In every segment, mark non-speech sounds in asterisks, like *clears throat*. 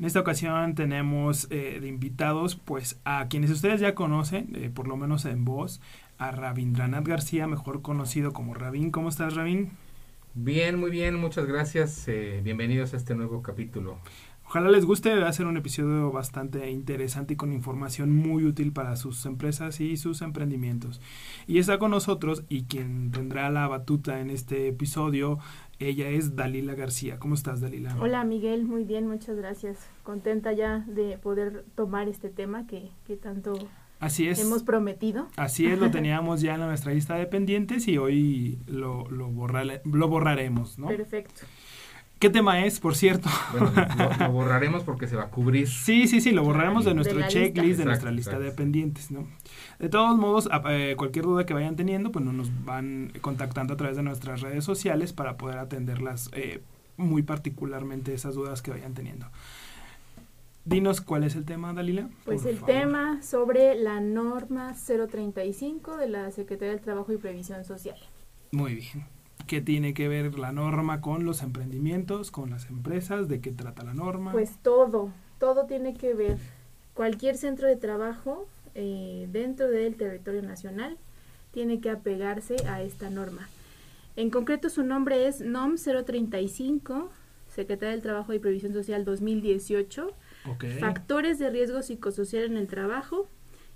En esta ocasión tenemos eh, de invitados pues a quienes ustedes ya conocen, eh, por lo menos en voz, a Rabindranath García, mejor conocido como Rabin. ¿Cómo estás Rabin? Bien, muy bien, muchas gracias. Eh, bienvenidos a este nuevo capítulo. Ojalá les guste, va a ser un episodio bastante interesante y con información muy útil para sus empresas y sus emprendimientos. Y está con nosotros y quien tendrá la batuta en este episodio, ella es Dalila García. ¿Cómo estás, Dalila? Hola, Miguel, muy bien, muchas gracias. Contenta ya de poder tomar este tema que, que tanto Así es. hemos prometido. Así es, lo *laughs* teníamos ya en nuestra lista de pendientes y hoy lo, lo borraremos, ¿no? Perfecto. ¿Qué tema es, por cierto? Bueno, lo, *laughs* lo borraremos porque se va a cubrir. Sí, sí, sí, lo borraremos de De nuestro la checklist, lista. de nuestra lista exacto. de pendientes, ¿no? De todos modos, a- eh, cualquier duda que vayan teniendo, pues no nos van contactando a través de nuestras redes sociales para poder atenderlas eh, muy particularmente esas dudas que vayan teniendo. Dinos cuál es el tema, Dalila. Pues el favor. tema sobre la norma 035 de la Secretaría del Trabajo y Previsión Social. Muy bien. ¿Qué tiene que ver la norma con los emprendimientos, con las empresas? ¿De qué trata la norma? Pues todo, todo tiene que ver. Cualquier centro de trabajo eh, dentro del territorio nacional tiene que apegarse a esta norma. En concreto su nombre es NOM 035, Secretaría del Trabajo y Previsión Social 2018, Ok. Factores de riesgo psicosocial en el trabajo,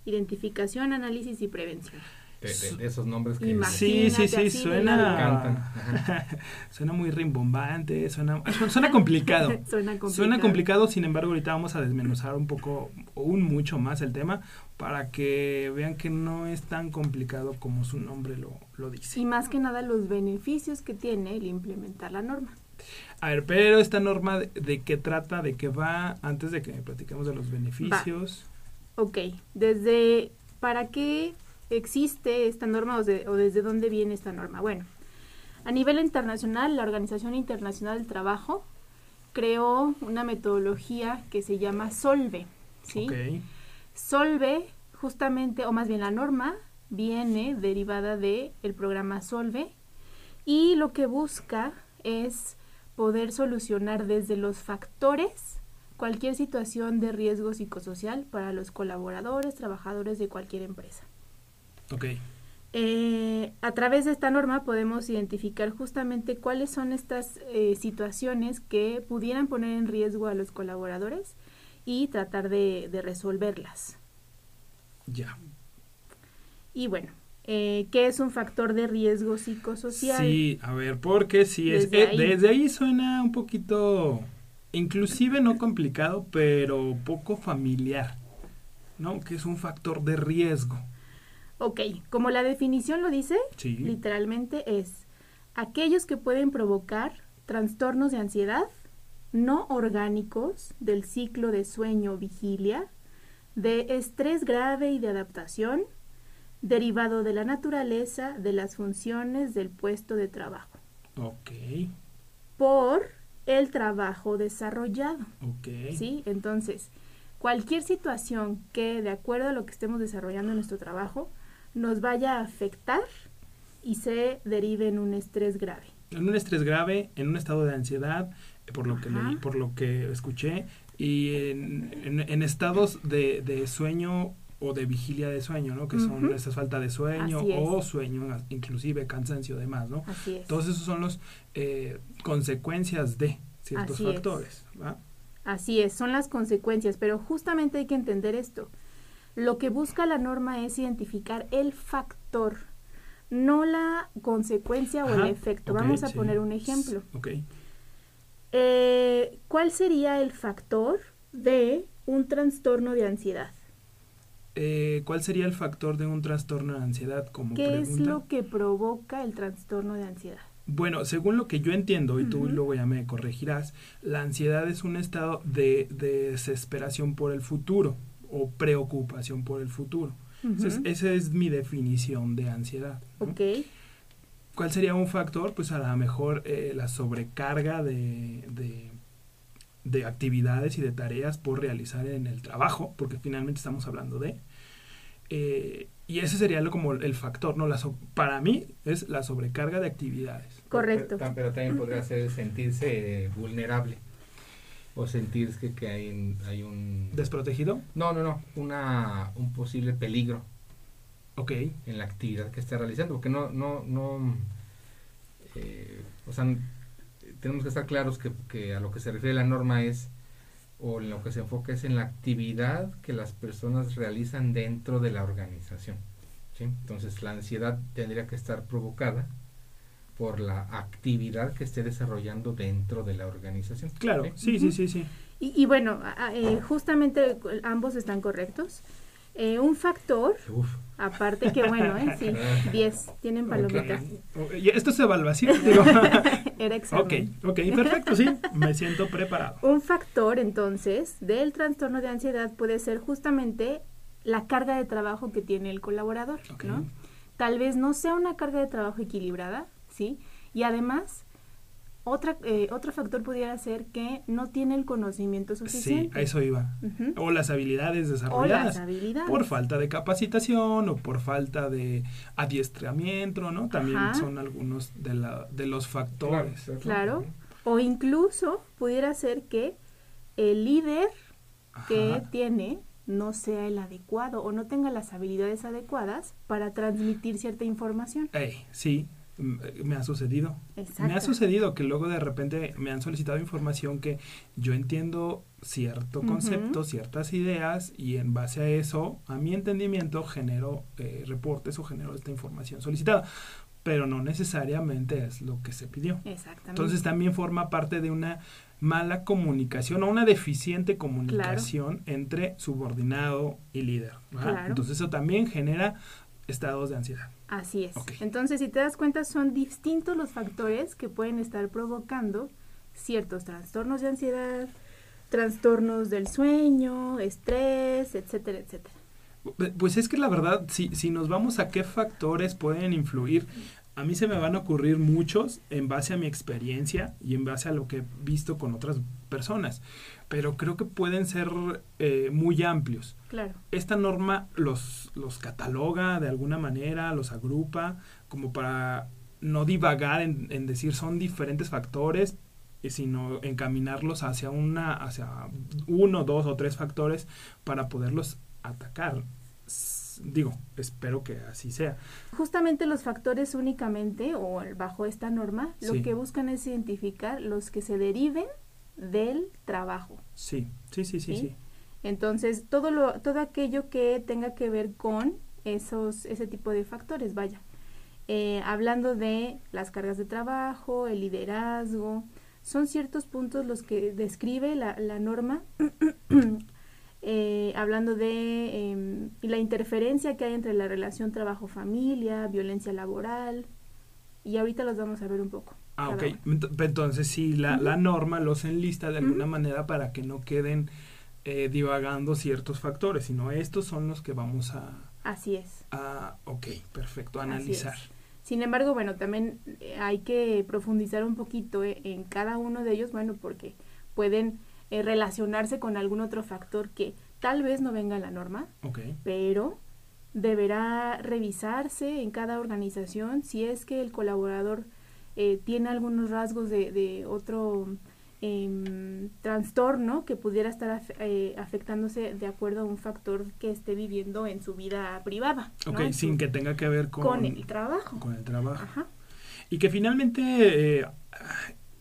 identificación, análisis y prevención. De, de- de esos nombres que. Sí, sí, sí, suena, *laughs* suena muy rimbombante, suena, suena complicado. Suena complicado. *laughs* Suena complicado, sin embargo, ahorita vamos a desmenuzar un poco, o un mucho más el tema, para que vean que no es tan complicado como su nombre lo, lo dice. Y más que nada los beneficios que tiene el implementar la norma. A ver, pero esta norma, de, de qué trata? ¿De qué va? Antes de que platiquemos de los beneficios. Ok, desde para qué existe esta norma o, de- o desde dónde viene esta norma. Bueno, a nivel internacional, la Organización Internacional del Trabajo creó una metodología que se llama SOLVE. ¿sí? Solve, justamente, o más bien la norma, viene derivada del el programa Solve y lo que busca es poder solucionar desde los factores cualquier situación de riesgo psicosocial para los colaboradores, trabajadores de cualquier empresa. Ok. Eh, a través de esta norma podemos identificar justamente cuáles son estas eh, situaciones que pudieran poner en riesgo a los colaboradores y tratar de, de resolverlas. Ya. Y bueno, eh, ¿qué es un factor de riesgo psicosocial? Sí, a ver, porque sí es. Desde ahí. desde ahí suena un poquito. Inclusive no complicado, pero poco familiar. ¿No? Que es un factor de riesgo. Ok, como la definición lo dice, Sí. literalmente es aquellos que pueden provocar trastornos de ansiedad no orgánicos del ciclo de sueño-vigilia, de estrés grave y de adaptación, derivado de la naturaleza de las funciones del puesto de trabajo, Ok. por el trabajo desarrollado. Ok. ¿Sí? Entonces, cualquier situación que, de acuerdo a lo que estemos desarrollando en nuestro trabajo, nos vaya a afectar y se derive en un estrés grave. En un estrés grave, en un estado de ansiedad, eh, por lo que Ajá. leí, por lo que escuché, y en, en- en estados de, de sueño o de vigilia de sueño, ¿no? Que son Ujú. esa falta de sueño o sueño, inclusive cansancio, demás, ¿no? Así es. Todos esos son los eh, consecuencias de ciertos Así es. factores, ¿va? Así es, son las consecuencias, pero justamente hay que entender esto. Lo que busca la norma es identificar el factor, no la consecuencia o el efecto. Vamos a sí. poner un ejemplo. Eh, ¿Cuál sería el factor de un trastorno de ansiedad. Eh, ¿Cuál sería el factor de un trastorno de ansiedad como ¿Qué es pregunta? lo que provoca el trastorno de ansiedad? Bueno, según lo que yo entiendo, y tú luego ya me corregirás, la ansiedad es un estado de, de desesperación por el futuro o preocupación por el futuro. Entonces, esa es mi definición de ansiedad. ¿no? Ok, ¿Cuál sería un factor? Pues a lo mejor eh, la sobrecarga de, de, de actividades y de tareas por realizar en el trabajo, porque finalmente estamos hablando de... eh, y ese sería lo, como el factor, ¿no? La so- para mí es la sobrecarga de actividades. correcto. Pero, pero también podría ser el sentirse eh, vulnerable. O sentir que, que hay, un- hay un... ¿Desprotegido? No, no, no. Una, un posible peligro Ok. en la actividad que está realizando. Porque no, no, no... eh, o sea, tenemos que estar claros que, que a lo que se refiere la norma es o en lo que se enfoca es en la actividad que las personas realizan dentro de la organización. ¿sí? Entonces la ansiedad tendría que estar provocada por la actividad que esté desarrollando dentro de la organización. Claro, ¿sí? sí, sí, sí, sí. Y, y bueno, eh, justamente ambos están correctos. Eh, un factor, Uf. aparte que bueno, ¿eh? sí, *laughs* 10, tienen palomitas. Ok, y Esto es evaluación, digo. *laughs* *laughs* Era ok, examen. ok, perfecto, sí. Me siento preparado. Un factor entonces del trastorno de ansiedad puede ser justamente la carga de trabajo que tiene el colaborador, Ok. ¿no? Tal vez no sea una carga de trabajo equilibrada, ¿sí? Y además, otra, eh, otro factor pudiera ser que no tiene el conocimiento Sí, suficiente. a eso iba. O las habilidades O las desarrolladas. habilidades. Por falta de capacitación o por falta de adiestramiento, ¿no? También Ajá. son algunos de, la, de los factores. Claro. O incluso pudiera ser que el líder que tiene no sea el adecuado o no tenga las habilidades adecuadas para transmitir cierta información. Sí, me ha sucedido. Exacto. Me ha sucedido que luego de repente me han solicitado información que yo entiendo cierto concepto, ciertas ideas y en base a eso, a mi entendimiento, genero eh, reportes o genero esta información solicitada, pero no necesariamente es lo que se pidió. Exactamente. Entonces también forma parte de una mala comunicación o una deficiente comunicación entre subordinado y líder. Entonces eso también genera estados de ansiedad. Así es. Entonces, si te das cuenta, son distintos los factores que pueden estar provocando ciertos trastornos de ansiedad, trastornos del sueño, estrés, etcétera, etcétera. Pues es que la verdad, si, si nos vamos a qué factores pueden influir, a mí se me van a ocurrir muchos en base a mi experiencia y en base a lo que he visto con otras personas, pero creo que pueden ser eh, muy amplios. Claro. Esta norma los, los cataloga de alguna manera, los agrupa, como para no divagar en, en decir son diferentes factores, sino encaminarlos hacia una, hacia uno, dos o tres factores para poderlos atacar. Digo, espero que así sea. Justamente los factores únicamente, o bajo esta norma, lo Sí. que buscan es identificar los que se deriven del trabajo. Sí, sí, sí, sí, ¿Sí? sí. Entonces, todo lo, todo aquello que tenga que ver con esos, ese tipo de factores, vaya. Eh, hablando de las cargas de trabajo, el liderazgo, son ciertos puntos los que describe la, la norma, *clears throat* eh, hablando de em, la interferencia que hay entre la relación trabajo-familia, violencia laboral, y ahorita los vamos a ver un poco. Ah, ok. Entonces, sí, la, la norma los enlista de alguna manera para que no queden eh, divagando ciertos factores, sino estos son los que vamos a, Así es. a ok, perfecto, a analizar. Sin embargo, bueno, también eh, hay que profundizar un poquito eh, en cada uno de ellos, bueno, porque pueden eh, relacionarse con algún otro factor que tal vez no venga en la norma, Ok, pero deberá revisarse en cada organización si es que el colaborador eh, tiene algunos rasgos de, de otro em, trastorno que pudiera estar af- eh, afectándose de acuerdo a un factor que esté viviendo en su vida privada. ok, sin su- que tenga que ver con, con el trabajo. con el trabajo. Ajá. Y que finalmente, eh,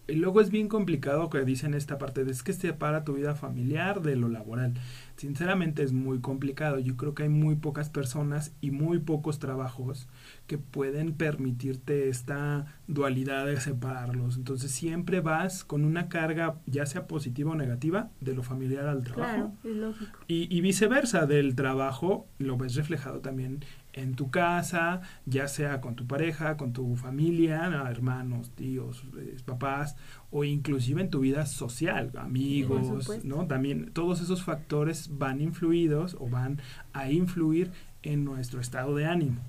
Y luego es bien complicado que dicen esta parte de es que separa tu vida familiar de lo laboral. Sinceramente es muy complicado. Yo creo que hay muy pocas personas y muy pocos trabajos que pueden permitirte esta dualidad de separarlos. Entonces siempre vas con una carga, ya sea positiva o negativa, de lo familiar al trabajo. Claro, es lógico. Y, y viceversa, del trabajo lo ves reflejado también en tu casa, ya sea con tu pareja, con tu familia, hermanos, tíos, eh, papás, o inclusive en tu vida social, amigos, ¿no? También todos esos factores van influidos o van a influir en nuestro estado de ánimo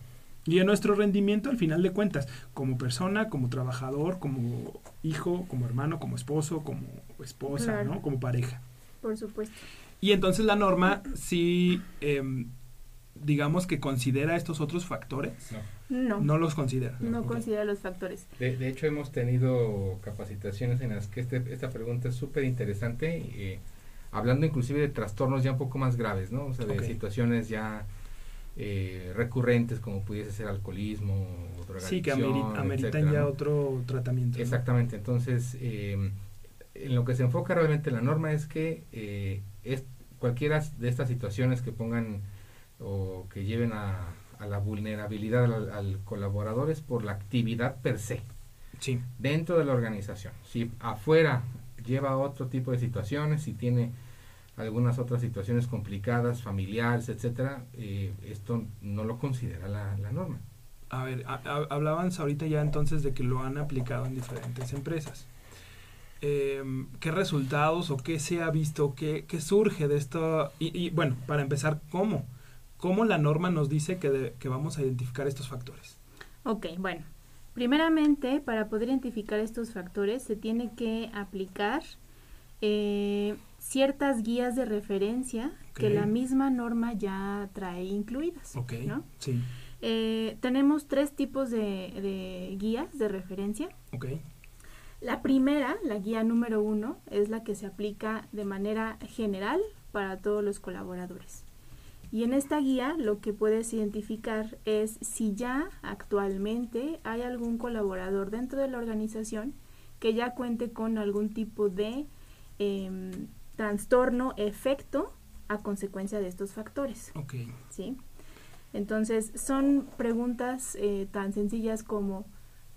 y en nuestro rendimiento al final de cuentas, como persona, como trabajador, como hijo, como hermano, como esposo, como esposa, ¿no? Como pareja. Por supuesto. Y entonces la norma sí... Eh, digamos que considera estos otros factores? No. No, los considera. No considera los factores. De, de, hecho, hemos tenido capacitaciones en las que este, esta pregunta es súper interesante, eh, hablando inclusive de trastornos ya un poco más graves, ¿no? O sea, de situaciones ya eh, recurrentes como pudiese ser alcoholismo, drogadicción, Sí, que ameritan ya otro tratamiento. Exactamente. Entonces, eh, en lo que se enfoca realmente la norma es que es cualquiera de estas situaciones que pongan o que lleven a, a la vulnerabilidad al, colaborador es por la actividad per se. Sí. Dentro de la organización. Si afuera lleva otro tipo de situaciones, si tiene algunas otras situaciones complicadas, familiares, etcétera, eh, esto no lo considera la, la norma. A ver, hablaban ahorita ya entonces de que lo han aplicado en diferentes empresas. Eh, ¿Qué resultados o qué se ha visto, qué, qué surge de esto? Y, y, bueno, para empezar, ¿cómo? ¿Cómo la norma nos dice que, que vamos a identificar estos factores? Ok, bueno. Primeramente, para poder identificar estos factores, se tiene que aplicar eh, ciertas guías de referencia que la misma norma ya trae incluidas. Ok, ¿no? sí. Eh, tenemos tres tipos de, de, guías de referencia. Ok. La primera, la guía número uno, es la que se aplica de manera general para todos los colaboradores. Y en esta guía lo que puedes identificar es si ya actualmente hay algún colaborador dentro de la organización que ya cuente con algún tipo de eh, trastorno, efecto a consecuencia de estos factores. Ok. ¿Sí? Entonces, son preguntas eh, tan sencillas como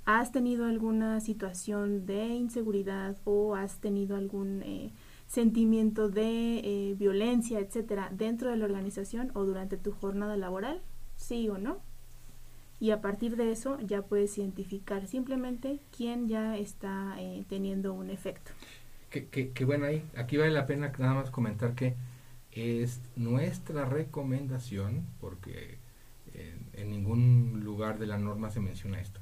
¿has tenido alguna situación de inseguridad o has tenido algún... Eh, sentimiento de eh, violencia, etcétera, dentro de la organización o durante tu jornada laboral, sí o no. Y a partir de eso ya puedes identificar simplemente quién ya está eh, teniendo un efecto. Que, bueno, ahí, aquí vale la pena nada más comentar que es nuestra recomendación, porque en ningún lugar de la norma se menciona esto,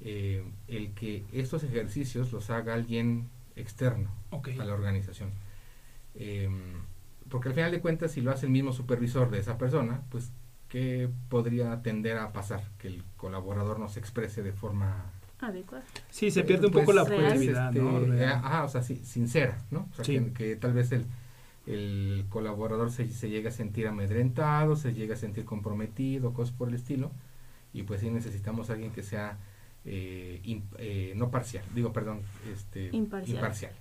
eh, el que estos ejercicios los haga alguien externo a la organización. Em, porque al final de cuentas, si lo hace el mismo supervisor de esa persona, pues, ¿qué podría tender a pasar? Que el colaborador no se exprese de forma adecuada. Sí, se pierde un poco pues, la objetividad, ¿no? Este, ajá, o sea, sincera, ¿no? O sea, que, tal vez el, el colaborador se, se llega a sentir amedrentado, se llega a sentir comprometido, cosas por el estilo, y pues sí necesitamos a alguien que sea eh, eh, no parcial, digo, perdón, este, imparcial.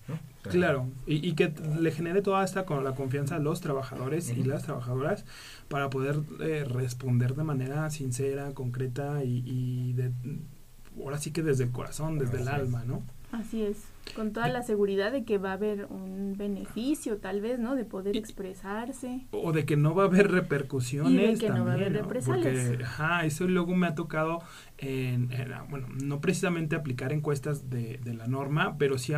claro, y, que le genere toda esta con la confianza a los trabajadores y las trabajadoras para poder eh, responder de manera sincera, concreta y, de, ahora sí que desde el corazón, desde el alma, ¿no? Así es, con toda la seguridad de que va a haber un beneficio, tal vez, ¿no? De poder expresarse. O de que no va a haber repercusiones. Y de que no va a haber represalias. Porque, ajá, eso luego me ha tocado, en, bueno, no precisamente aplicar encuestas de, de la norma, pero sí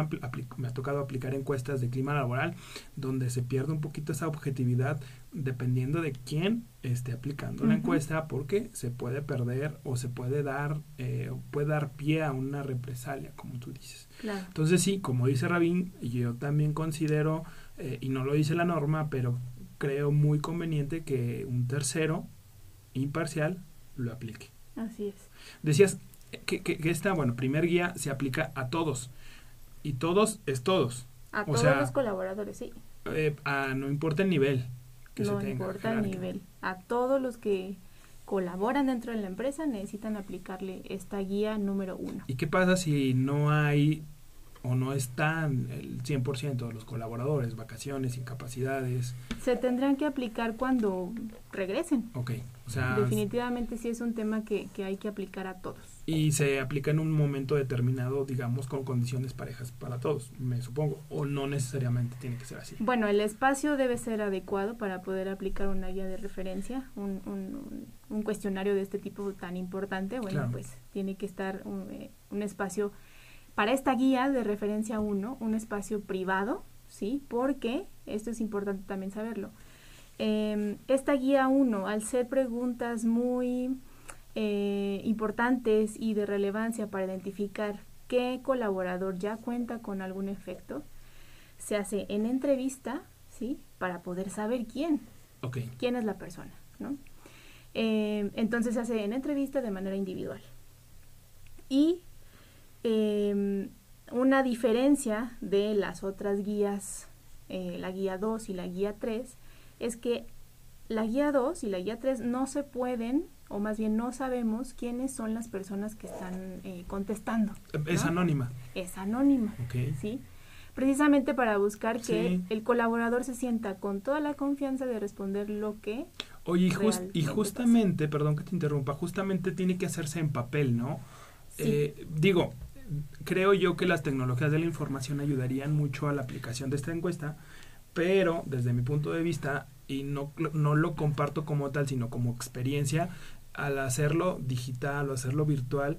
me ha tocado aplicar encuestas de clima laboral, donde se pierde un poquito esa objetividad dependiendo de quién esté aplicando la encuesta, porque se puede perder o se puede dar, eh, puede dar pie a una represalia, como tú dices. Entonces sí, como dice Rabín, yo también considero, eh, y no lo dice la norma, pero creo muy conveniente que un tercero imparcial lo aplique. Así es. Decías que, que, esta, bueno, primer guía se aplica a todos, y todos es todos. A todos los colaboradores, sí. Eh, no importa el nivel no importa el nivel. A todos los que colaboran dentro de la empresa necesitan aplicarle esta guía número uno. ¿Y qué pasa si no hay o no están el 100% de los colaboradores, vacaciones, incapacidades. Se tendrán que aplicar cuando regresen. Ok, o sea... Definitivamente sí es un tema que, que hay que aplicar a todos. Y se aplica en un momento determinado, digamos, con condiciones parejas para todos, me supongo, o no necesariamente tiene que ser así. Bueno, el espacio debe ser adecuado para poder aplicar una guía de referencia, un, un, un cuestionario de este tipo tan importante. Bueno, Claro. pues tiene que estar un, eh, un espacio para esta guía de referencia 1, un espacio privado, ¿sí? Porque, esto es importante también saberlo, eh, esta guía 1, al ser preguntas muy eh, importantes y de relevancia para identificar qué colaborador ya cuenta con algún efecto, se hace en entrevista, ¿sí? Para poder saber quién, Ok, quién es la persona, ¿no? Eh, entonces se hace en entrevista de manera individual. Y eh, una diferencia de las otras guías, eh, la guía 2 y la guía 3, es que la guía 2 y la guía 3 no se pueden, o más bien no sabemos quiénes son las personas que están eh, contestando. es ¿no? anónima. Es anónima. ¿sí? Precisamente para buscar que Sí. el colaborador se sienta con toda la confianza de responder lo que Oye, y, jus- y justamente, perdón que te interrumpa, justamente tiene que hacerse en papel, ¿no? Sí. Eh, digo, creo yo que las tecnologías de la información ayudarían mucho a la aplicación de esta encuesta, pero desde mi punto de vista, y no, no lo comparto como tal, sino como experiencia, al hacerlo digital o hacerlo virtual,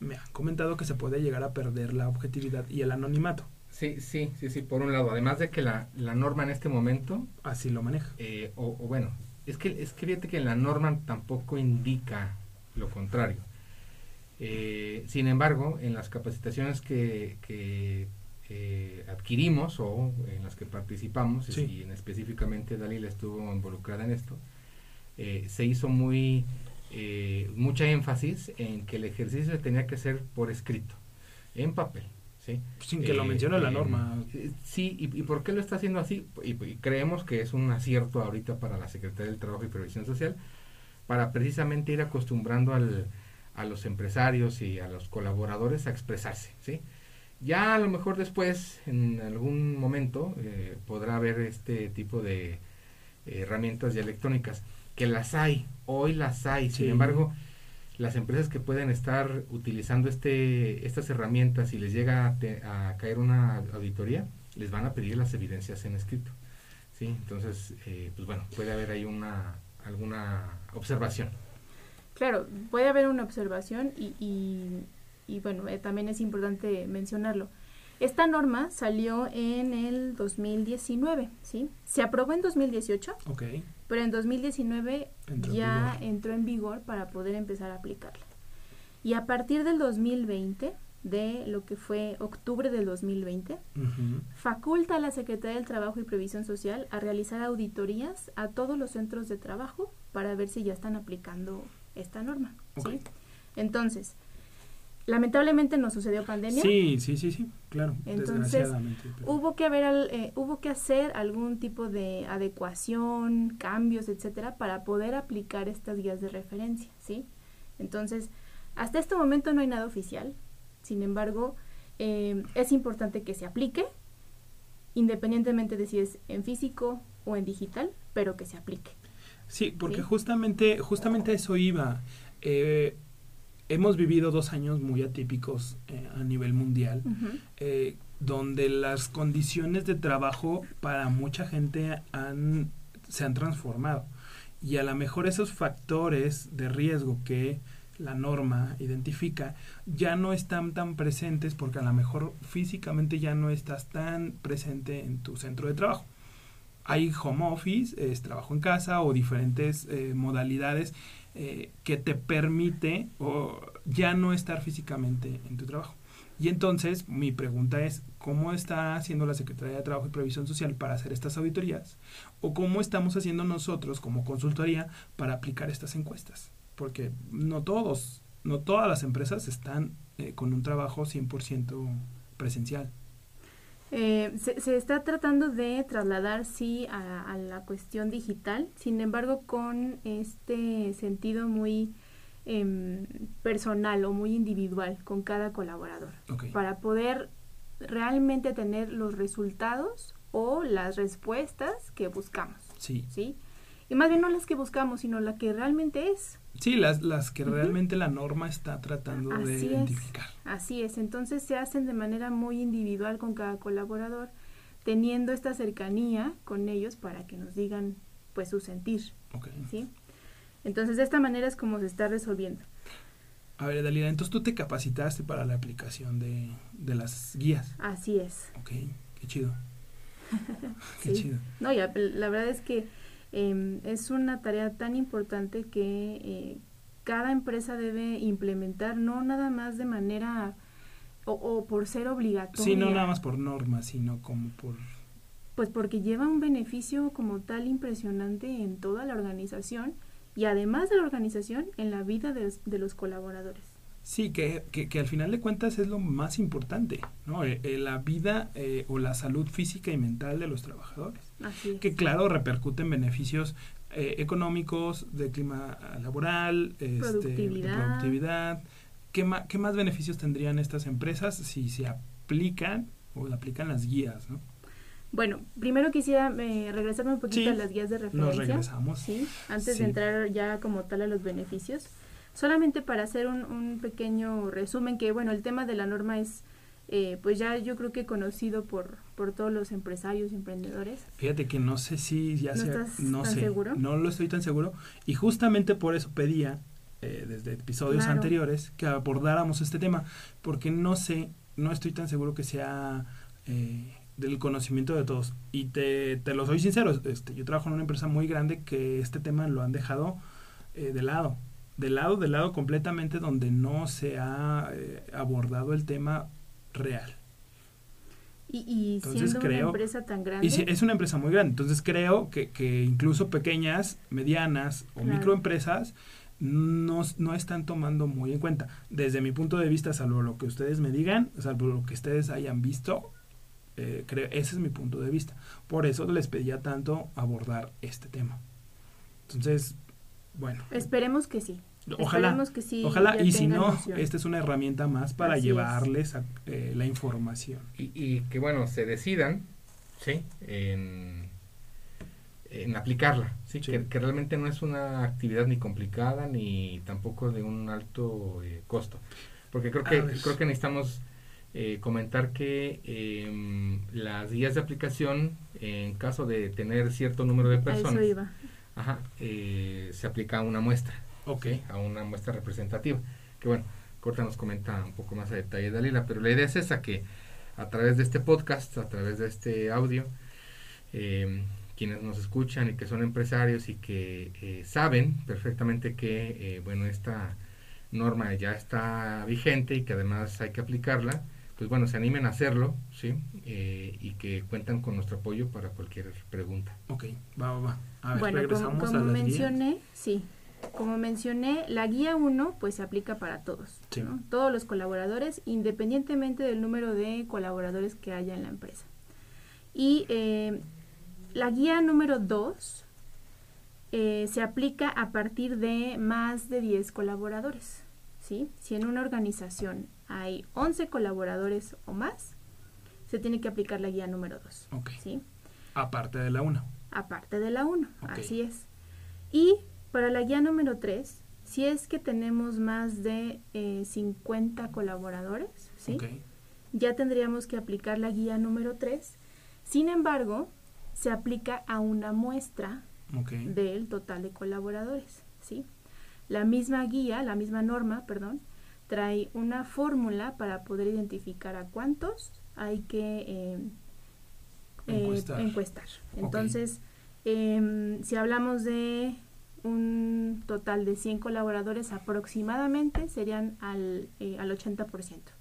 me han comentado que se puede llegar a perder la objetividad y el anonimato. Sí, sí, sí, sí, por un lado. Además de que la, la norma en este momento, Así lo maneja. eh, o, o bueno, es que, es que fíjate que la norma tampoco indica lo contrario. Eh, sin embargo, en las capacitaciones que, que eh, adquirimos o en las que participamos, Sí. y en específicamente Dalila estuvo involucrada en esto, eh, se hizo muy eh, mucha énfasis en que el ejercicio tenía que hacer por escrito, en papel. ¿sí? Sin que lo Eh, mencione la eh, norma. eh, Sí, y, y por qué lo está haciendo así? Y, y creemos que es un acierto ahorita para la Secretaría del Trabajo y Previsión Social, para precisamente ir acostumbrando al, a los empresarios y a los colaboradores a expresarse, ¿sí? Ya a lo mejor después, en algún momento, eh, podrá haber este tipo de herramientas ya electrónicas, que las hay, hoy las hay, sin embargo, las empresas que pueden estar utilizando este estas herramientas y les llega a, te- a caer una auditoría, les van a pedir las evidencias en escrito. ¿sí? Entonces, eh, pues bueno, puede haber ahí una alguna observación. Claro, puede haber una observación y, y, y bueno, eh, también es importante mencionarlo. Esta norma salió en el 2019, ¿sí? Se aprobó en 2018, Ok. pero en 2019 Entró en ya entró en vigor para poder empezar a aplicarla. Y a partir del 2020, de lo que fue octubre del 2020, Ujú. faculta a la Secretaría del Trabajo y Previsión Social a realizar auditorías a todos los centros de trabajo para ver si ya están aplicando esta norma. ¿sí? Entonces, lamentablemente nos sucedió pandemia. Sí, sí, sí, sí, claro, Entonces, desgraciadamente. pero- Hubo que haber al- eh, hubo que hacer algún tipo de adecuación, cambios, etcétera, para poder aplicar estas guías de referencia, ¿sí? Entonces, hasta este momento no hay nada oficial. Sin embargo, eh, es importante que se aplique, independientemente de si es en físico o en digital, pero que se aplique. Sí, porque ¿sí? justamente, justamente a eso iba. Eh, hemos vivido dos años muy atípicos eh, a nivel mundial, eh, donde las condiciones de trabajo para mucha gente han, se han transformado. Y a lo mejor esos factores de riesgo que la norma identifica ya no están tan presentes porque a lo mejor físicamente ya no estás tan presente en tu centro de trabajo. Hay home office, es trabajo en casa o diferentes eh, modalidades eh, que te permite o ya no estar físicamente en tu trabajo. Y entonces mi pregunta es, ¿cómo está haciendo la Secretaría de Trabajo y Previsión Social para hacer estas auditorías? ¿O cómo estamos haciendo nosotros como consultoría para aplicar estas encuestas? Porque no todos, no todas las empresas están eh, con un trabajo 100% presencial. Eh, se, se está tratando de trasladar, sí, a, a la cuestión digital, sin embargo, con este sentido muy em, personal o muy individual con cada colaborador, para poder realmente tener los resultados o las respuestas que buscamos. Sí. ¿Sí? Y más bien no las que buscamos, sino la que realmente es. Sí, las, las que realmente la norma está tratando de es. identificar. Así es, entonces se hacen de manera muy individual con cada colaborador, teniendo esta cercanía con ellos para que nos digan pues su sentir, Ok. ¿sí? Entonces de esta manera es como se está resolviendo. A ver, Dalila, entonces tú te capacitaste para la aplicación de, de las guías. Así es. Ok, qué chido. *laughs* qué Sí. chido. No, ya, la verdad es que eh, es una tarea tan importante que eh, cada empresa debe implementar, no nada más de manera o, o por ser obligatoria. Sí, no nada más por norma, sino como por... Pues porque lleva un beneficio como tal impresionante en toda la organización y además de la organización en la vida de, de los colaboradores. Sí, que, que, que al final de cuentas es lo más importante, ¿no? Eh, eh, la vida eh, o la salud física y mental de los trabajadores. Así es. Que claro, repercute en beneficios eh, económicos, de clima laboral, este, de Productividad. productividad. ¿Qué, ma- ¿Qué más beneficios tendrían estas empresas si se aplican o aplican las guías, ¿no? Bueno, primero quisiera regresarme un poquito Sí, a las guías de Nos referencia. regresamos. Sí, antes Sí. de entrar ya como tal a los beneficios. Solamente para hacer un, un pequeño resumen, que bueno, el tema de la norma es, eh, pues ya yo creo que conocido por, por todos los empresarios y emprendedores. Fíjate que no sé si ya ¿No sea, estás no tan sé, seguro? no lo estoy tan seguro y justamente por eso pedía eh, desde episodios Claro. anteriores que abordáramos este tema porque no sé, no estoy tan seguro que sea eh, del conocimiento de todos y te, te lo soy sincero, este, yo trabajo en una empresa muy grande que este tema lo han dejado eh, de lado, de lado, de lado completamente donde no se ha eh, abordado el tema real. Y, y Entonces siendo creo- una empresa tan grande, Y si- es una empresa muy grande, entonces creo que, que incluso pequeñas, medianas o Claro. microempresas no, no están tomando muy en cuenta. Desde mi punto de vista, salvo lo que ustedes me digan, salvo lo que ustedes hayan visto, eh, creo, ese es mi punto de vista. Por eso les pedía tanto abordar este tema. Entonces, bueno, esperemos que sí. ojalá, Esperemos que sí. ojalá ya y si no, noción. esta es una herramienta más para Así llevarles a- eh, la información. y, y que bueno se decidan sí en, en aplicarla sí, Sí. Que, que realmente no es una actividad ni complicada ni tampoco de un alto eh, costo porque creo A que creo que necesitamos eh, comentar que em, las guías de aplicación en caso de tener cierto número de personas eso iba. Ajá, eh, se aplica a una muestra Ok. ¿sí? a una muestra representativa. Que bueno, Corta nos comenta un poco más a detalle Dalila, pero la idea es esa, que a través de este podcast, a través de este audio, eh, quienes nos escuchan y que son empresarios y que eh, saben perfectamente que, eh, bueno, esta norma ya está vigente y que además hay que aplicarla, pues bueno, se animen a hacerlo, ¿sí? Eh, y que cuentan con nuestro apoyo para cualquier pregunta. Ok, va, va, va. A ver, bueno, como, regresamos como a las guías. mencioné, sí, como mencioné, la guía 1 pues se aplica para todos, Sí. ¿no? todos los colaboradores, independientemente del número de colaboradores que haya en la empresa. Y eh, la guía número 2 eh, se aplica a partir de más de 10 colaboradores. ¿sí? Si en una organización hay 11 colaboradores o más, se tiene que aplicar la guía número 2. Ok. ¿sí? Aparte de la 1. Aparte de la 1, Ok. así es. Y para la guía número 3, si es que tenemos más de eh, 50 colaboradores, ¿sí? Ya tendríamos que aplicar la guía número 3. Sin embargo, se aplica a una muestra del total de colaboradores, ¿sí? La misma guía, la misma norma, perdón, trae una fórmula para poder identificar a cuántos hay que eh, Encuestar. encuestar. Ok. Entonces, em, si hablamos de un total de 100 colaboradores, aproximadamente serían al, eh, al 80%.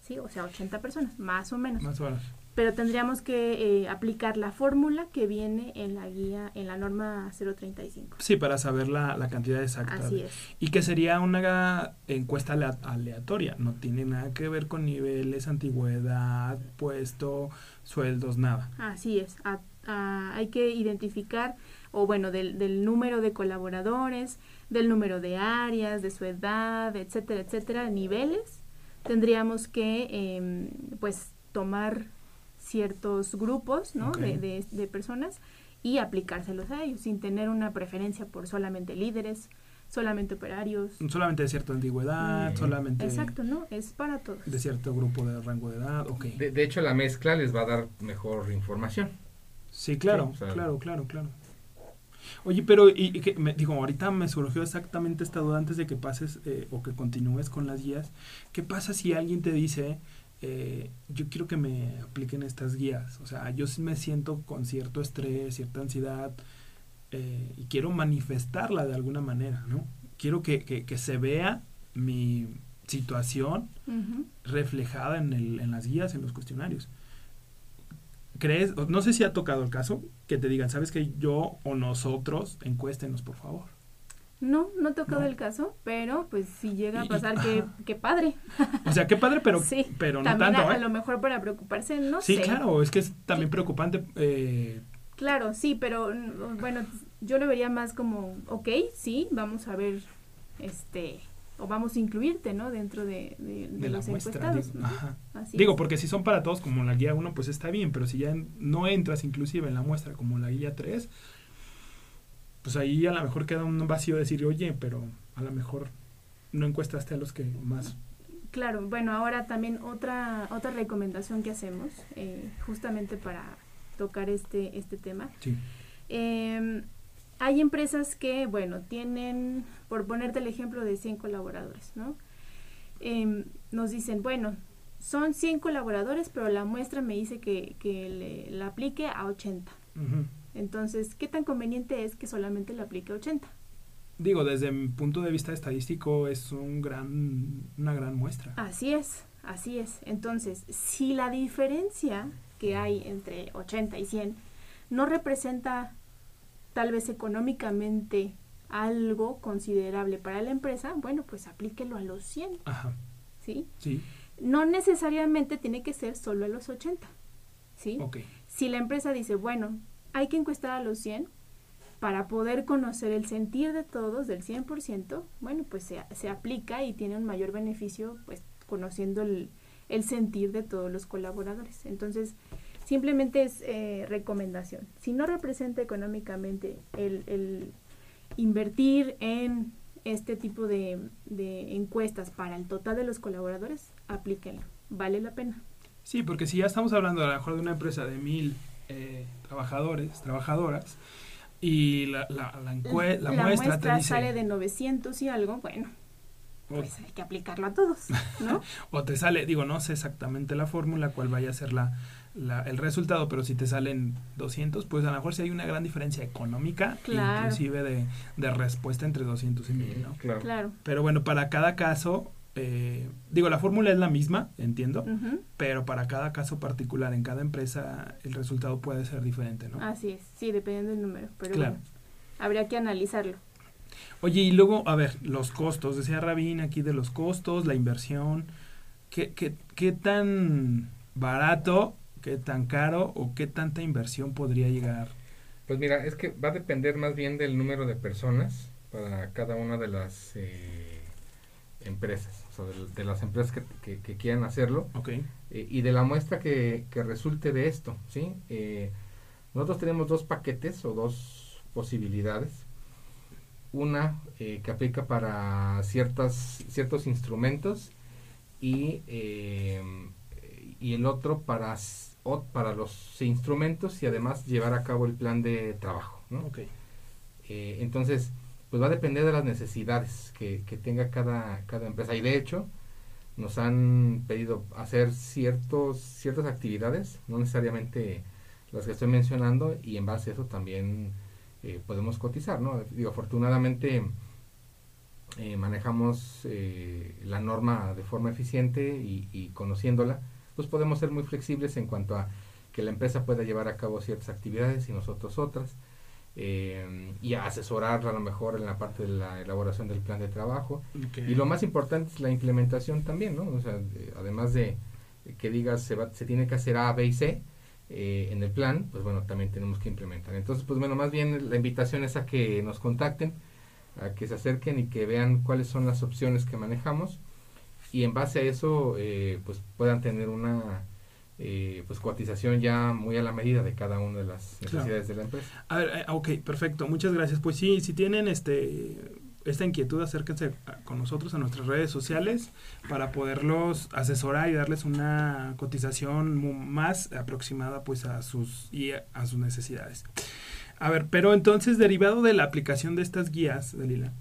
¿Sí? O sea, 80 personas, más o menos Más o menos. Pero tendríamos que eh, aplicar la fórmula que viene en la guía, en la norma 035. Sí, para saber la, la cantidad exacta. Así es. Y que sería una encuesta alea- aleatoria. No tiene nada que ver con niveles, antigüedad, puesto, sueldos, nada. Así es. A- a- hay que identificar, o bueno, del, del número de colaboradores, del número de áreas, de su edad, etcétera, etcétera, niveles. Tendríamos que, em, pues, tomar ciertos grupos, ¿no? De, de, de personas y aplicárselos a ellos sin tener una preferencia por solamente líderes, solamente operarios. Solamente de cierta antigüedad, Mm. solamente Exacto, ¿no? Es para todos. de cierto grupo de rango de edad, ok. De, de hecho, la mezcla les va a dar mejor información. Sí, claro, Sí, o sea- claro, claro, claro. Oye, pero, y, y que me, digo, ahorita me surgió exactamente esta duda antes de que pases eh, o que continúes con las guías. ¿Qué pasa si alguien te dice, eh, yo quiero que me apliquen estas guías? O sea, yo sí me siento con cierto estrés, cierta ansiedad eh, y quiero manifestarla de alguna manera, ¿no? Quiero que, que, que se vea mi situación reflejada en, el, en las guías, en los cuestionarios. ¿Crees? o No sé si ha tocado el caso que te digan, ¿sabes que yo o nosotros encuéstenos, por favor? No, no he tocado No. el caso, pero pues si llega a pasar, qué, qué padre. O sea, qué padre, pero, *laughs* sí, pero no también tanto, a, a ¿eh? lo mejor para preocuparse, no Sí, sé. claro, es que es también preocupante. eh, Claro, sí, pero mm, bueno, yo lo vería más como, ok, sí, vamos a ver, este, o vamos a incluirte, ¿no? Dentro de, de, de los muestra. encuestados. digo, ajá. así Digo, porque si son para todos como la guía 1, pues está bien, pero si ya no entras inclusive en la muestra como la guía 3, pues ahí a lo mejor queda un vacío de decir, oye, pero a lo mejor no encuestaste a los que más... Claro, bueno, ahora también otra otra recomendación que hacemos, eh, justamente para tocar este este tema, Sí. Eh, hay empresas que, bueno, tienen, por ponerte el ejemplo de 100 colaboradores, ¿no? Eh, nos dicen, bueno, son 100 colaboradores, pero la muestra me dice que, que le, la aplique a 80. Ujú. Entonces, ¿qué tan conveniente es que solamente le aplique a 80? Digo, desde mi punto de vista estadístico es un gran, una gran muestra. Así es, así es. Entonces, si la diferencia que hay entre 80 y 100 no representa tal vez económicamente algo considerable para la empresa, bueno, pues aplíquelo a los 100, Ajá, ¿sí? sí, No necesariamente tiene que ser solo a los 80, ¿sí? ok. Si la empresa dice, bueno, hay que encuestar a los 100 para poder conocer el sentir de todos del 100%, bueno, pues se, se aplica y tiene un mayor beneficio, pues conociendo el, el sentir de todos los colaboradores. Entonces, simplemente es eh, recomendación. Si no representa económicamente el, el invertir en este tipo de, de encuestas para el total de los colaboradores, aplíquenlo. Vale la pena. Sí, porque si ya estamos hablando a lo mejor de una empresa de mil eh, trabajadores, trabajadoras, y la, la, la, encue- la muestra, te dice, sale de 900 y algo, bueno, pues hay que aplicarlo a todos, ¿no? *laughs* o te sale, digo, no sé exactamente la fórmula, cuál vaya a ser la, la, el resultado, pero si te salen 200, pues a lo mejor sí hay una gran diferencia económica, Claro. inclusive de, de respuesta entre 200 y 1000, ¿no? Claro. claro. Pero bueno, para cada caso, eh, digo, la fórmula es la misma, entiendo, pero para cada caso particular en cada empresa el resultado puede ser diferente, ¿no? Así es, sí, dependiendo del número, pero Claro. bueno, habría que analizarlo. Oye, y luego, a ver, los costos, decía Rabín aquí de los costos, la inversión, ¿qué, qué, qué tan barato, qué tan caro o qué tanta inversión podría llegar? Pues mira, es que va a depender más bien del número de personas para cada una de las eh, empresas, o de, de las empresas que, que- que quieran hacerlo eh, y de la muestra que, que resulte de esto, ¿sí? Eh, nosotros tenemos dos paquetes o dos posibilidades. Una eh, que aplica para ciertas, ciertos instrumentos y, eh, y el otro para, para los instrumentos y además llevar a cabo el plan de trabajo, ¿no? ok, Eh, entonces, pues va a depender de las necesidades que, que tenga cada, cada empresa. Y de hecho, nos han pedido hacer ciertos, ciertas actividades, no necesariamente las que estoy mencionando, y en base a eso también eh, podemos cotizar, ¿no? Digo, afortunadamente eh, manejamos eh, la norma de forma eficiente y, y conociéndola, pues podemos ser muy flexibles en cuanto a que la empresa pueda llevar a cabo ciertas actividades y nosotros otras eh, y asesorarla a lo mejor en la parte de la elaboración del plan de trabajo. Y lo más importante es la implementación también, ¿no? O sea, de- además de que digas se, va, se tiene que hacer A, B y C eh, en el plan, pues bueno, también tenemos que implementar. Entonces, pues bueno, más bien la invitación es a que nos contacten, a que se acerquen y que vean cuáles son las opciones que manejamos y en base a eso, eh, pues puedan tener una eh, pues cotización ya muy a la medida de cada una de las necesidades de la empresa. A ver, eh, ok, perfecto, muchas gracias. Pues sí, si tienen este esta inquietud, acérquense con nosotros a nuestras redes sociales para poderlos asesorar y darles una cotización más aproximada pues a sus y a sus necesidades. A ver, pero entonces derivado de la aplicación de estas guías, Dalila,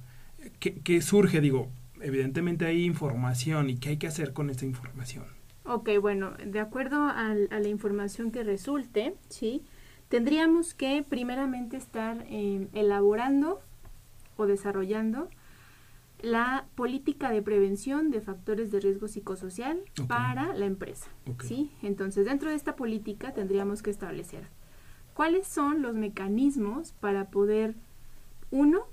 ¿qué, qué surge? Digo, evidentemente hay información y qué hay que hacer con esta información. Ok, bueno, de acuerdo a, la información que resulte, ¿sí? Tendríamos que primeramente estar eh, elaborando o desarrollando la política de prevención de factores de riesgo psicosocial para la empresa, ¿sí? Entonces, dentro de esta política tendríamos que establecer cuáles son los mecanismos para poder, uno,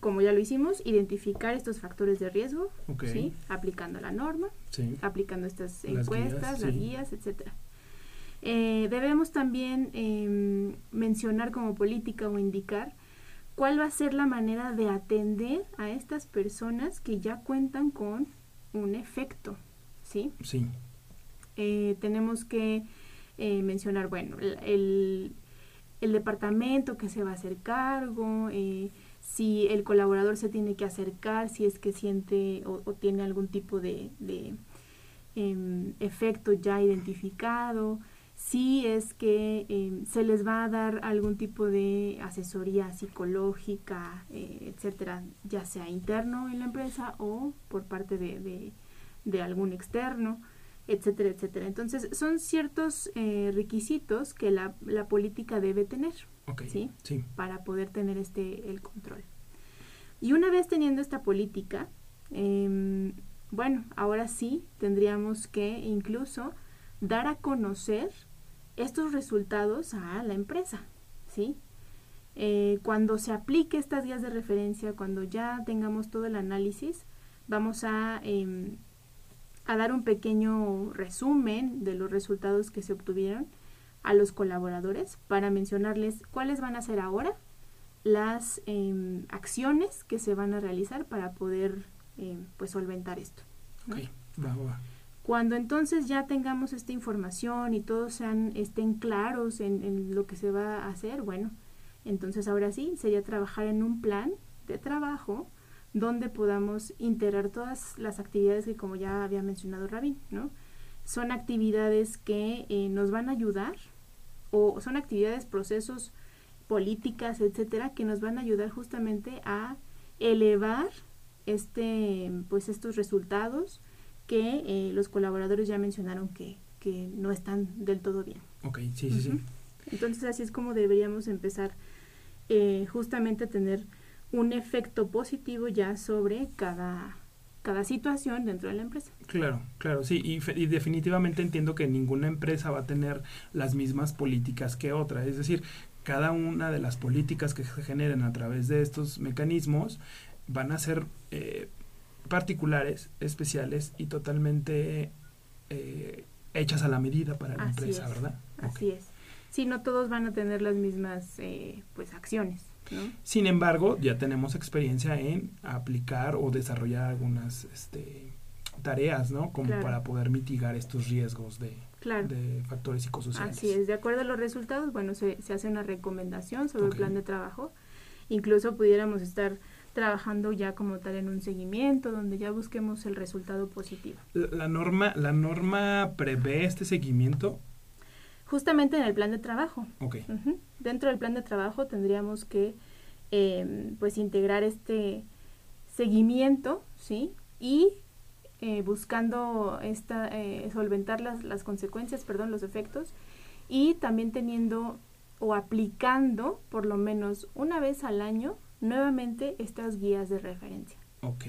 como ya lo hicimos, identificar estos factores de riesgo, ¿sí? aplicando la norma, aplicando estas encuestas, las guías, etcétera. Eh, debemos también em, mencionar como política o indicar cuál va a ser la manera de atender a estas personas que ya cuentan con un efecto, ¿sí? Sí. Eh, tenemos que eh, mencionar, bueno, el, el, departamento que se va a hacer cargo, eh, si el colaborador se tiene que acercar, si es que siente o, tiene algún tipo de, em, efecto ya identificado, si es que em, se les va a dar algún tipo de asesoría psicológica, eh, etcétera, ya sea interno en la empresa o por parte de, de algún externo etcétera, etcétera. Entonces, son ciertos eh, requisitos que la, la, política debe tener. ¿Sí? Para poder tener este el control. Y una vez teniendo esta política, em, bueno, ahora sí tendríamos que incluso dar a conocer estos resultados a la empresa, ¿sí? Eh, cuando se aplique estas guías de referencia, cuando ya tengamos todo el análisis, vamos a, em, a dar un pequeño resumen de los resultados que se obtuvieron a los colaboradores para mencionarles cuáles van a ser ahora las em, acciones que se van a realizar para poder em, pues solventar esto. Cuando entonces ya tengamos esta información y todos sean, estén claros en, en lo que se va a hacer, bueno, entonces ahora sí sería trabajar en un plan de trabajo donde podamos integrar todas las actividades que como ya había mencionado Rabin, ¿no? Son actividades que eh, nos van a ayudar o son actividades, procesos, políticas, etcétera, que nos van a ayudar justamente a elevar este, pues estos resultados que eh, los colaboradores ya mencionaron que, que no están del todo bien. Ok, sí, sí, sí. Entonces así es como deberíamos empezar eh, justamente a tener un efecto positivo ya sobre cada cada situación dentro de la empresa. Claro, claro, sí, y, y, definitivamente entiendo que ninguna empresa va a tener las mismas políticas que otra, es decir, cada una de las políticas que se generen a través de estos mecanismos van a ser eh, particulares, especiales y totalmente eh, hechas a la medida para la empresa, ¿verdad? Así es. Sí, no todos van a tener las mismas eh, pues acciones. Sin embargo, ya tenemos experiencia en aplicar o desarrollar algunas este, tareas, ¿no? Como para poder mitigar estos riesgos de, de, factores psicosociales. Así es, de acuerdo a los resultados, bueno, se, se hace una recomendación sobre el plan de trabajo. Incluso pudiéramos estar trabajando ya como tal en un seguimiento donde ya busquemos el resultado positivo. La, norma la norma prevé este seguimiento justamente en el plan de trabajo. Okay. Dentro del plan de trabajo tendríamos que em, pues integrar este seguimiento, ¿sí? Y eh, buscando esta, eh, solventar las, las consecuencias, perdón, los efectos, y también teniendo o aplicando por lo menos una vez al año nuevamente estas guías de referencia. Ok.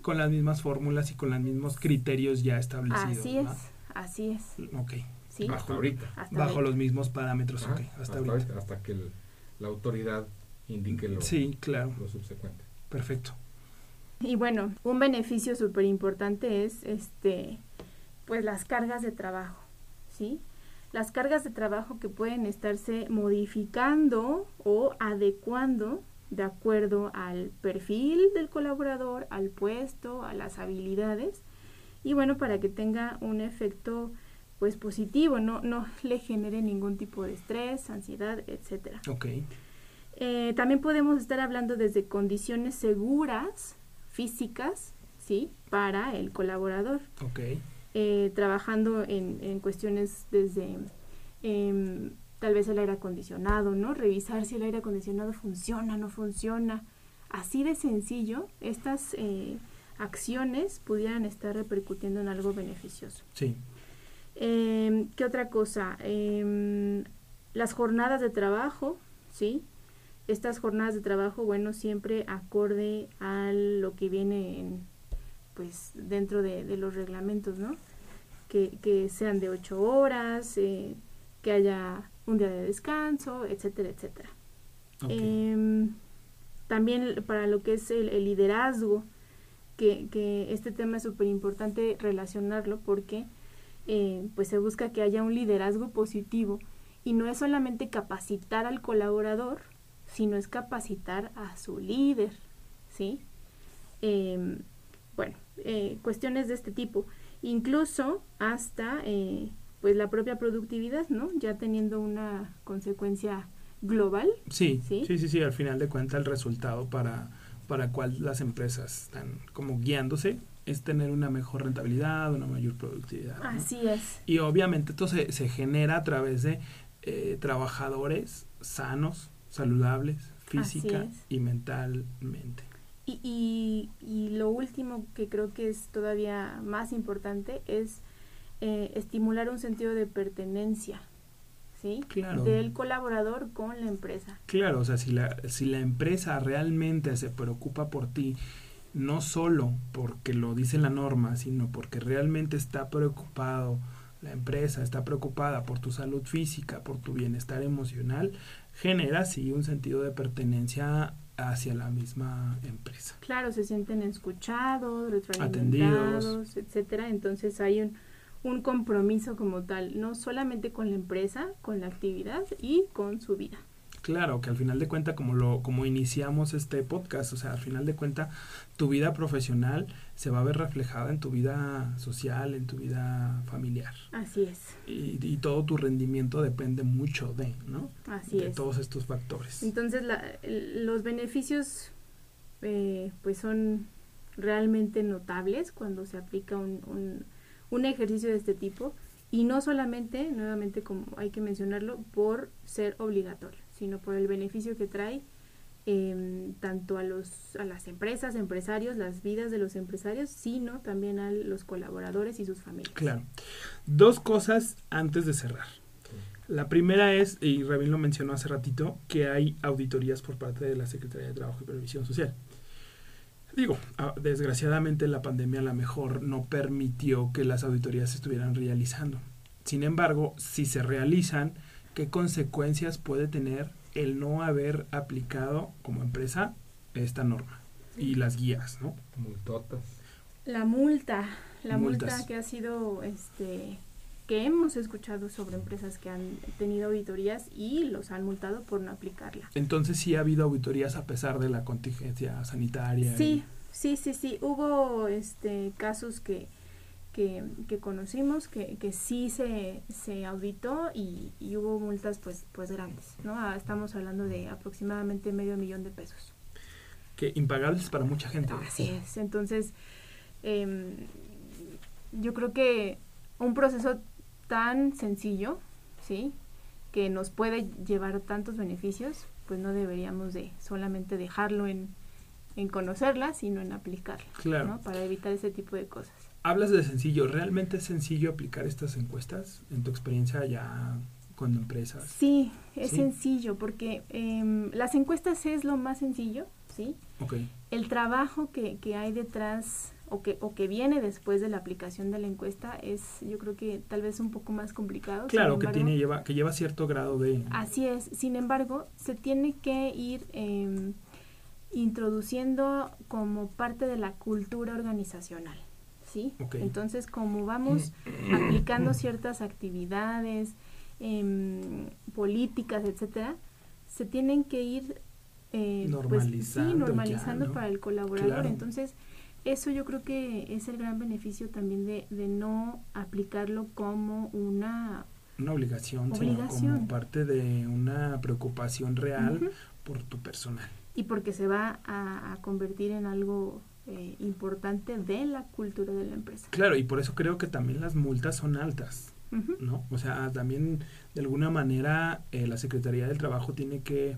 Con las mismas fórmulas y con los mismos criterios ya establecidos. Así es, así es. Ok. Hasta ahorita. Bajo los mismos parámetros, hasta, ahorita. Hasta que la autoridad indique lo, sí, claro. lo subsecuente. Perfecto. Y bueno, un beneficio súper importante es este pues las cargas de trabajo, ¿sí? Las cargas de trabajo que pueden estarse modificando o adecuando de acuerdo al perfil del colaborador, al puesto, a las habilidades y bueno, para que tenga un efecto pues positivo, no, no le genere ningún tipo de estrés, ansiedad, etcétera. Ok. Eh, también podemos estar hablando desde condiciones seguras, físicas, ¿sí? Para el colaborador. Ok. Eh, trabajando en, en, cuestiones desde em, tal vez el aire acondicionado, ¿no? Revisar si el aire acondicionado funciona, no funciona. Así de sencillo, estas eh, acciones pudieran estar repercutiendo en algo beneficioso. Sí. Eh, ¿Qué otra cosa? Eh, las jornadas de trabajo, ¿sí? Estas jornadas de trabajo, bueno, siempre acorde a lo que viene en, pues dentro de, de los reglamentos, ¿no? Que, que, sean de ocho horas, eh, que haya un día de descanso, etcétera, etcétera. Okay. Eh, también para lo que es el, el liderazgo, que, que, este tema es súper importante relacionarlo porque eh, pues se busca que haya un liderazgo positivo y no es solamente capacitar al colaborador, sino es capacitar a su líder, ¿sí? Eh, bueno, eh, cuestiones de este tipo, incluso hasta eh, pues la propia productividad, ¿no? Ya teniendo una consecuencia global. Sí, sí, sí, sí, sí al final de cuentas el resultado para, para cual las empresas están como guiándose es tener una mejor rentabilidad, una mayor productividad. ¿no? Así es. Y obviamente esto se, se genera a través de eh, trabajadores sanos, saludables, física y mentalmente. Y, y, y, lo último que creo que es todavía más importante es eh, estimular un sentido de pertenencia, ¿sí? Claro. Del colaborador con la empresa. Claro, o sea, si la, si la empresa realmente se preocupa por ti, no solo porque lo dice la norma, sino porque realmente está preocupado, la empresa está preocupada por tu salud física, por tu bienestar emocional, genera sí un sentido de pertenencia hacia la misma empresa. Claro, se sienten escuchados, retroalimentados, etcétera. Entonces hay un, un compromiso como tal, no solamente con la empresa, con la actividad y con su vida. Claro, que al final de cuenta, como lo, como iniciamos este podcast, o sea, al final de cuenta, tu vida profesional se va a ver reflejada en tu vida social, en tu vida familiar. Así es. Y, y todo tu rendimiento depende mucho de, ¿no? Así de es. todos estos factores. Entonces, la, los beneficios, eh, pues son realmente notables cuando se aplica un, un, un ejercicio de este tipo y no solamente, nuevamente como hay que mencionarlo, por ser obligatorio sino por el beneficio que trae eh, tanto a, los, a las empresas, empresarios, las vidas de los empresarios, sino también a los colaboradores y sus familias. Claro. Dos cosas antes de cerrar. La primera es, y Rabin lo mencionó hace ratito, que hay auditorías por parte de la Secretaría de Trabajo y Previsión Social. Digo, desgraciadamente la pandemia a lo mejor no permitió que las auditorías se estuvieran realizando. Sin embargo, si se realizan, qué consecuencias puede tener el no haber aplicado como empresa esta norma y las guías, ¿no? Multotas. La multa, la Multas. multa que ha sido, este, que hemos escuchado sobre empresas que han tenido auditorías y los han multado por no aplicarla. Entonces sí ha habido auditorías a pesar de la contingencia sanitaria. Sí, y... sí, sí, sí. Hubo, este, casos que que, que, conocimos, que, que sí se, se auditó y, y, hubo multas pues, pues grandes, ¿no? Estamos hablando de aproximadamente medio millón de pesos. Que impagables para mucha gente. Así es, entonces eh, yo creo que un proceso tan sencillo, ¿sí? Que nos puede llevar tantos beneficios, pues no deberíamos de solamente dejarlo en, en conocerla, sino en aplicarla, claro. ¿no? Para evitar ese tipo de cosas hablas de sencillo, ¿realmente es sencillo aplicar estas encuestas en tu experiencia ya con empresas? Sí, es ¿Sí? sencillo porque eh, las encuestas es lo más sencillo, ¿sí? Okay. El trabajo que, que hay detrás o que, o que viene después de la aplicación de la encuesta es yo creo que tal vez un poco más complicado. Claro, embargo, que, tiene, lleva, que lleva cierto grado de... Así es, sin embargo, se tiene que ir... Eh, introduciendo como parte de la cultura organizacional. ¿Sí? Okay. Entonces, como vamos *clears throat* aplicando ciertas actividades, eh, políticas, etcétera, se tienen que ir eh, normalizando, pues, sí, normalizando ya, ¿no? para el colaborador. Claro. Entonces, eso yo creo que es el gran beneficio también de, de no aplicarlo como una una obligación, Obligación. sino como parte de una preocupación real por tu personal. y porque se va a, a convertir en algo eh, importante de la cultura de la empresa. Claro, y por eso creo que también las multas son altas. ¿no? O sea, también de alguna manera eh, la Secretaría del Trabajo tiene que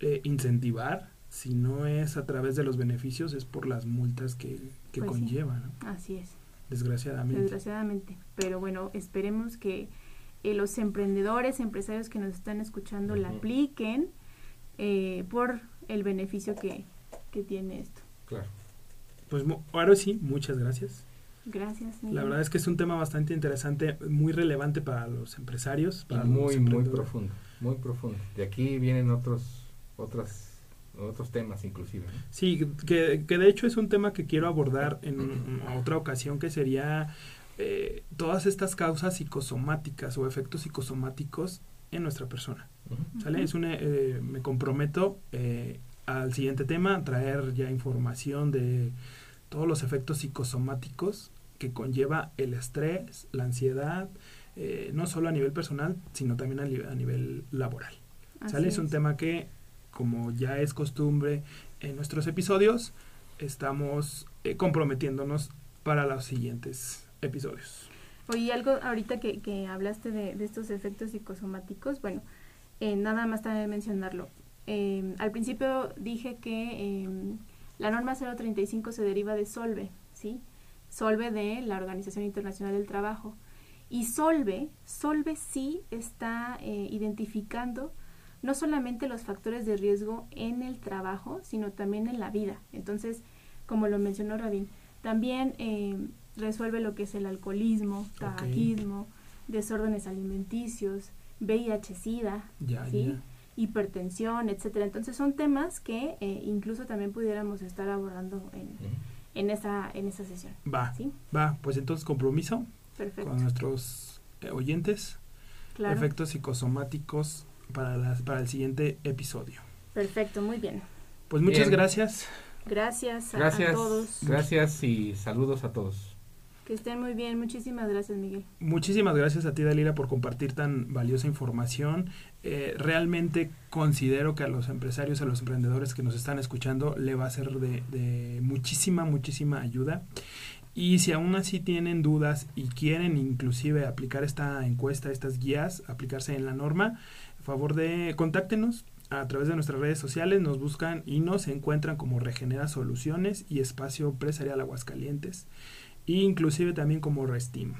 eh, incentivar, si no es a través de los beneficios, es por las multas que, que Pues sí. conlleva, ¿no? Así es. Desgraciadamente. desgraciadamente. Pero bueno, esperemos que eh, los emprendedores, empresarios que nos están escuchando la apliquen eh, por el beneficio que, que tiene esto. Claro. Pues mu- ahora sí, muchas gracias. Gracias. La verdad es que es un tema bastante interesante, muy relevante para los empresarios, Y para los muy, muy profundo, muy profundo. De aquí vienen otros, otras, otros temas inclusive. ¿no? Sí, que, que de hecho es un tema que quiero abordar en otra ocasión, que sería eh, todas estas causas psicosomáticas o efectos psicosomáticos en nuestra persona. ¿Sale? Es una, eh, me comprometo eh, al siguiente tema, traer ya información de todos los efectos psicosomáticos que conlleva el estrés, la ansiedad, eh, no solo a nivel personal, sino también a, nivel laboral. Así ¿Sale? Es un tema que, como ya es costumbre en nuestros episodios, estamos eh, comprometiéndonos para los siguientes episodios. Oye, algo ahorita que, que hablaste de, de estos efectos psicosomáticos, bueno, eh, nada más también mencionarlo. Eh, al principio dije que eh, la norma 035 se deriva de Solve, ¿sí? Solve de la Organización Internacional del Trabajo. Y Solve, Solve sí está eh, identificando no solamente los factores de riesgo en el trabajo, sino también en la vida. Entonces, como lo mencionó Rabin, también eh, resuelve lo que es el alcoholismo, tabaquismo, desórdenes alimenticios, VIH-Sida, ¿sí? ya. Hipertensión, etcétera. Entonces son temas que eh, incluso también pudiéramos estar abordando en, en esa en esa sesión. Va, ¿Sí? va, pues entonces compromiso Perfecto. con nuestros eh, oyentes, Claro. efectos psicosomáticos para, las, para el siguiente episodio. Perfecto, muy bien. Pues muchas Bien. gracias. Gracias, a- Gracias, a todos. gracias y saludos a todos. Que estén muy bien. Muchísimas gracias, Miguel. Muchísimas gracias a ti, Dalila, por compartir tan valiosa información. Eh, realmente considero que a los empresarios, a los emprendedores que nos están escuchando, le va a ser de, muchísima, muchísima ayuda. Y si aún así tienen dudas y quieren inclusive aplicar esta encuesta, estas guías, aplicarse en la norma, favor de contáctenos a través de nuestras redes sociales, nos buscan y nos encuentran como Regenera Soluciones y Espacio Empresarial Aguascalientes, e inclusive también como Restim.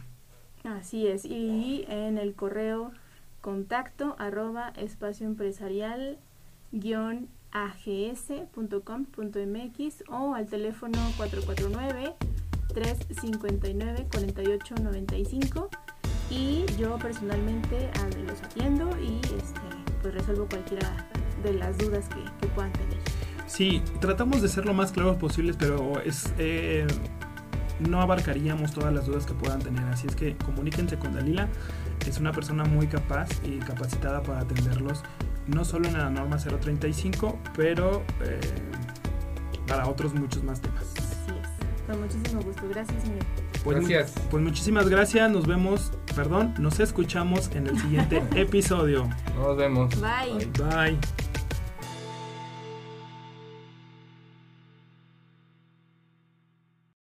Así es. Y en el correo contacto arroba espacio empresarial guion ags.com.mx o al teléfono 449 359 4895 y yo personalmente los atiendo y este, pues resuelvo cualquiera de las dudas que, que puedan tener. Sí, tratamos de ser lo más claros posibles, pero es eh, no abarcaríamos todas las dudas que puedan tener. Así es que comuníquense con Dalila. Es una persona muy capaz y capacitada para atenderlos, no solo en la norma 035, pero eh, para otros muchos más temas. Así es. Con muchísimo gusto. Gracias, señor. Pues, mu- Gracias. pues muchísimas gracias. Nos vemos, perdón, nos escuchamos en el siguiente *laughs* episodio. Nos vemos. Bye. Bye.